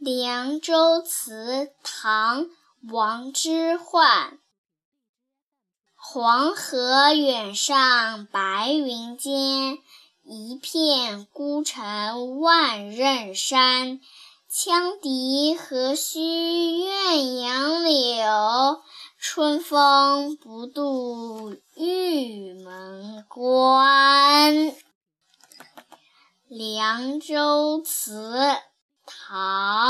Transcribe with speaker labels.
Speaker 1: 《凉州词》唐·王之涣。黄河远上白云间，一片孤城万仞山。羌笛何须怨杨柳，春风不度玉门关。《凉州词》唐·